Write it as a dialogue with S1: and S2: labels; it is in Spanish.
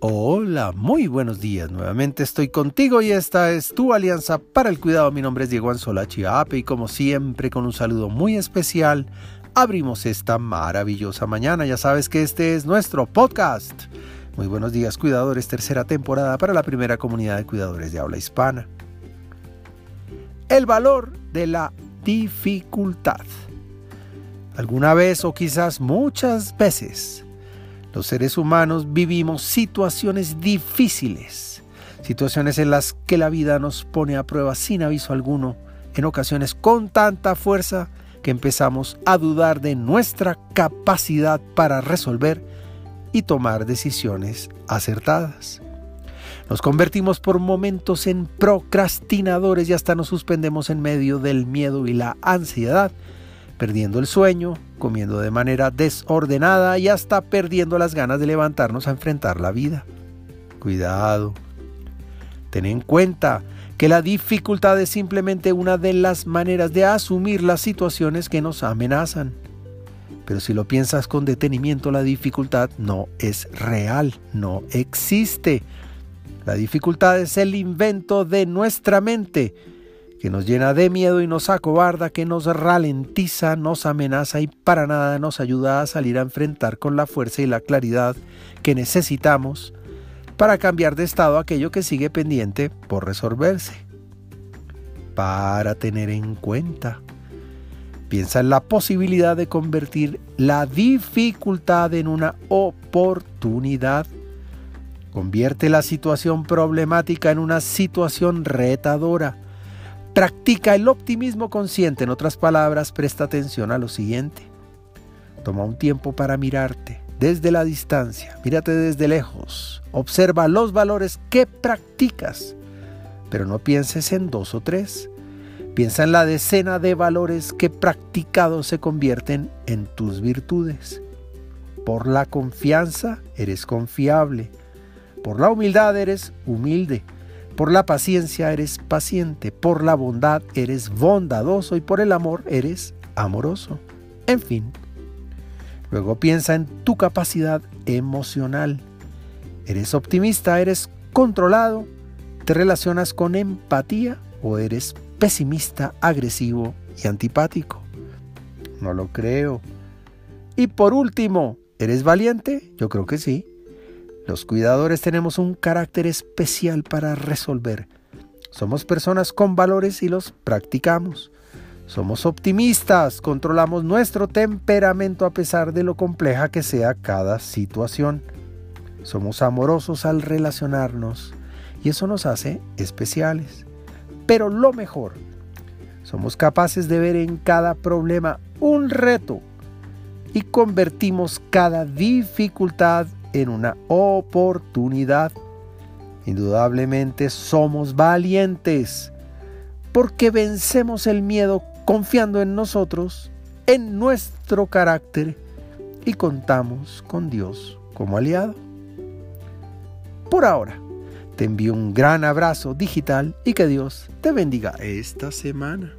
S1: Hola, muy buenos días. Nuevamente estoy contigo y esta es tu alianza para el cuidado. Mi nombre es Diego Anzola Chiape y como siempre con un saludo muy especial abrimos esta maravillosa mañana. Ya sabes que este es nuestro podcast. Muy buenos días cuidadores, tercera temporada para la primera comunidad de cuidadores de habla hispana. El valor de la dificultad. Alguna vez o quizás muchas veces los seres humanos vivimos situaciones difíciles, situaciones en las que la vida nos pone a prueba sin aviso alguno, en ocasiones con tanta fuerza que empezamos a dudar de nuestra capacidad para resolver y tomar decisiones acertadas. Nos convertimos por momentos en procrastinadores y hasta nos suspendemos en medio del miedo y la ansiedad perdiendo el sueño, comiendo de manera desordenada y hasta perdiendo las ganas de levantarnos a enfrentar la vida. Cuidado. Ten en cuenta que la dificultad es simplemente una de las maneras de asumir las situaciones que nos amenazan. Pero si lo piensas con detenimiento, la dificultad no es real, no existe. La dificultad es el invento de nuestra mente que nos llena de miedo y nos acobarda, que nos ralentiza, nos amenaza y para nada nos ayuda a salir a enfrentar con la fuerza y la claridad que necesitamos para cambiar de estado aquello que sigue pendiente por resolverse. Para tener en cuenta, piensa en la posibilidad de convertir la dificultad en una oportunidad. Convierte la situación problemática en una situación retadora Practica el optimismo consciente, en otras palabras, presta atención a lo siguiente. Toma un tiempo para mirarte desde la distancia, mírate desde lejos, observa los valores que practicas, pero no pienses en dos o tres. Piensa en la decena de valores que practicados se convierten en tus virtudes. Por la confianza eres confiable, por la humildad eres humilde, por la paciencia eres paciente, por la bondad eres bondadoso y por el amor eres amoroso. En fin. Luego piensa en tu capacidad emocional. ¿Eres optimista? ¿Eres controlado? ¿Te relacionas con empatía o eres pesimista, agresivo y antipático? No lo creo. Y por último, ¿eres valiente? Yo creo que sí. Los cuidadores tenemos un carácter especial para resolver. Somos personas con valores y los practicamos. Somos optimistas, controlamos nuestro temperamento a pesar de lo compleja que sea cada situación. Somos amorosos al relacionarnos y eso nos hace especiales. Pero lo mejor, somos capaces de ver en cada problema un reto y convertimos cada dificultad en una oportunidad. Indudablemente somos valientes porque vencemos el miedo confiando en nosotros, en nuestro carácter y contamos con Dios como aliado. Por ahora, te envío un gran abrazo digital y que Dios te bendiga esta semana.